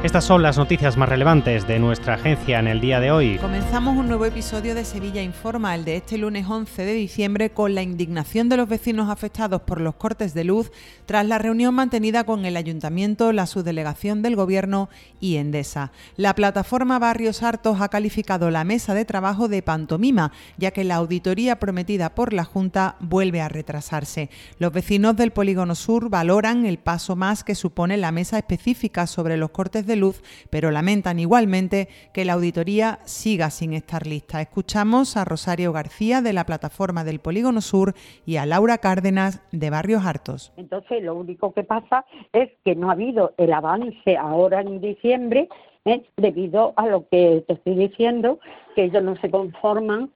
Estas son las noticias más relevantes de nuestra agencia en el día de hoy. Comenzamos un nuevo episodio de Sevilla Informa, el de este lunes 11 de diciembre, con la indignación de los vecinos afectados por los cortes de luz tras la reunión mantenida con el Ayuntamiento, la subdelegación del Gobierno y Endesa. La plataforma Barrios Hartos ha calificado la mesa de trabajo de pantomima, ya que la auditoría prometida por la Junta vuelve a retrasarse. Los vecinos del Polígono Sur valoran el paso más que supone la mesa específica sobre los cortes de luz, pero lamentan igualmente que la auditoría siga sin estar lista. Escuchamos a Rosario García de la plataforma del Polígono Sur y a Laura Cárdenas de Barrios Hartos. Entonces, lo único que pasa es que no ha habido el avance ahora en diciembre ¿eh? debido a lo que te estoy diciendo, que ellos no se conforman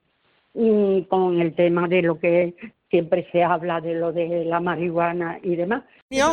mm, con el tema de lo que siempre se habla de lo de la marihuana y demás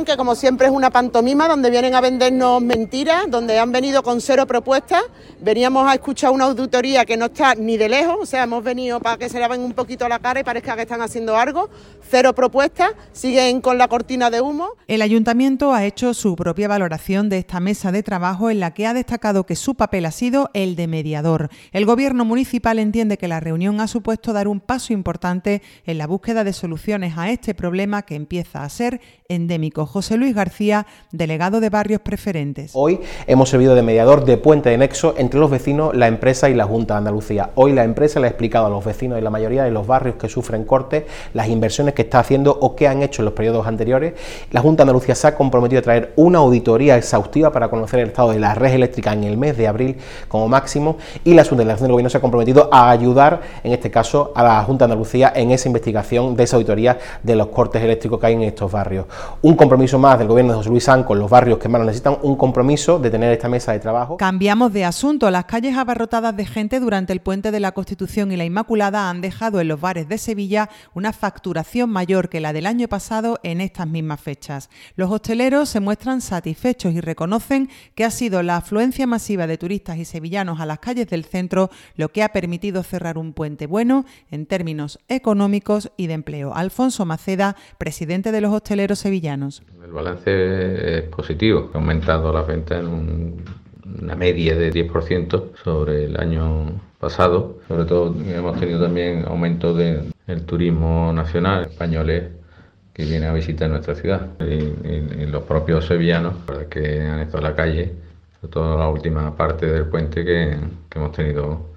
que como siempre es una pantomima donde vienen a vendernos mentiras, donde han venido con cero propuestas. Veníamos a escuchar una auditoría que no está ni de lejos, o sea, hemos venido para que se laven un poquito la cara y parezca que están haciendo algo. Cero propuestas, siguen con la cortina de humo. El ayuntamiento ha hecho su propia valoración de esta mesa de trabajo en la que ha destacado que su papel ha sido el de mediador. El gobierno municipal entiende que la reunión ha supuesto dar un paso importante en la búsqueda de soluciones a este problema que empieza a ser endémico José Luis García, delegado de Barrios Preferentes. Hoy hemos servido de mediador de puente de nexo entre los vecinos, la empresa y la Junta de Andalucía. Hoy la empresa le ha explicado a los vecinos de la mayoría de los barrios que sufren cortes las inversiones que está haciendo o que han hecho en los periodos anteriores. La Junta de Andalucía se ha comprometido a traer una auditoría exhaustiva para conocer el estado de la red eléctrica en el mes de abril como máximo y la Subdelegación del Gobierno se ha comprometido a ayudar, en este caso, a la Junta de Andalucía en esa investigación de esa auditoría de los cortes eléctricos que hay en estos barrios. Un compromiso más del gobierno de José Luis San con los barrios que más necesitan, un compromiso de tener esta mesa de trabajo. Cambiamos de asunto. Las calles abarrotadas de gente durante el puente de la Constitución y la Inmaculada han dejado en los bares de Sevilla una facturación mayor que la del año pasado en estas mismas fechas. Los hosteleros se muestran satisfechos y reconocen que ha sido la afluencia masiva de turistas y sevillanos a las calles del centro lo que ha permitido cerrar un puente bueno en términos económicos y de empleo. Alfonso Maceda, presidente de los hosteleros sevillanos. El balance es positivo, ha aumentado la venta en una media de 10% sobre el año pasado. Sobre todo hemos tenido también aumento del turismo nacional, españoles que vienen a visitar nuestra ciudad y, los propios sevillanos que han estado en la calle, sobre todo la última parte del puente que hemos tenido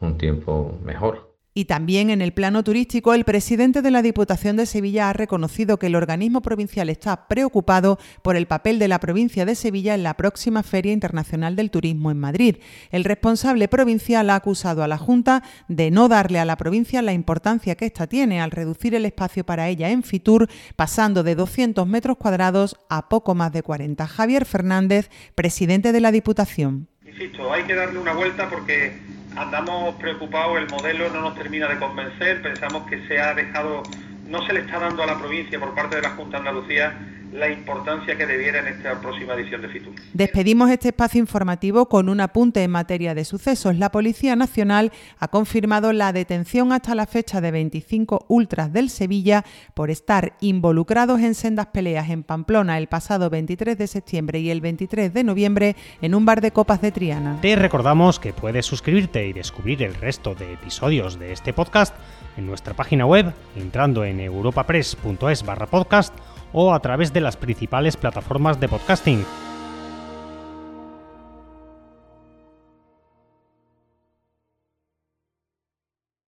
un tiempo mejor. Y también en el plano turístico, el presidente de la Diputación de Sevilla ha reconocido que el organismo provincial está preocupado por el papel de la provincia de Sevilla en la próxima Feria Internacional del Turismo en Madrid. El responsable provincial ha acusado a la Junta de no darle a la provincia la importancia que ésta tiene al reducir el espacio para ella en Fitur, pasando de 200 metros cuadrados a poco más de 40. Javier Fernández, presidente de la Diputación. Insisto, hay que darle una vuelta porque andamos preocupados, el modelo no nos termina de convencer, pensamos que se ha dejado, no se le está dando a la provincia por parte de la Junta de Andalucía la importancia que debiera en esta próxima edición de FITUR. Despedimos este espacio informativo con un apunte en materia de sucesos. La Policía Nacional ha confirmado la detención hasta la fecha de 25 ultras del Sevilla por estar involucrados en sendas peleas en Pamplona el pasado 23 de septiembre y el 23 de noviembre en un bar de copas de Triana. Te recordamos que puedes suscribirte y descubrir el resto de episodios de este podcast en nuestra página web entrando en europapress.es barra podcast o a través de las principales plataformas de podcasting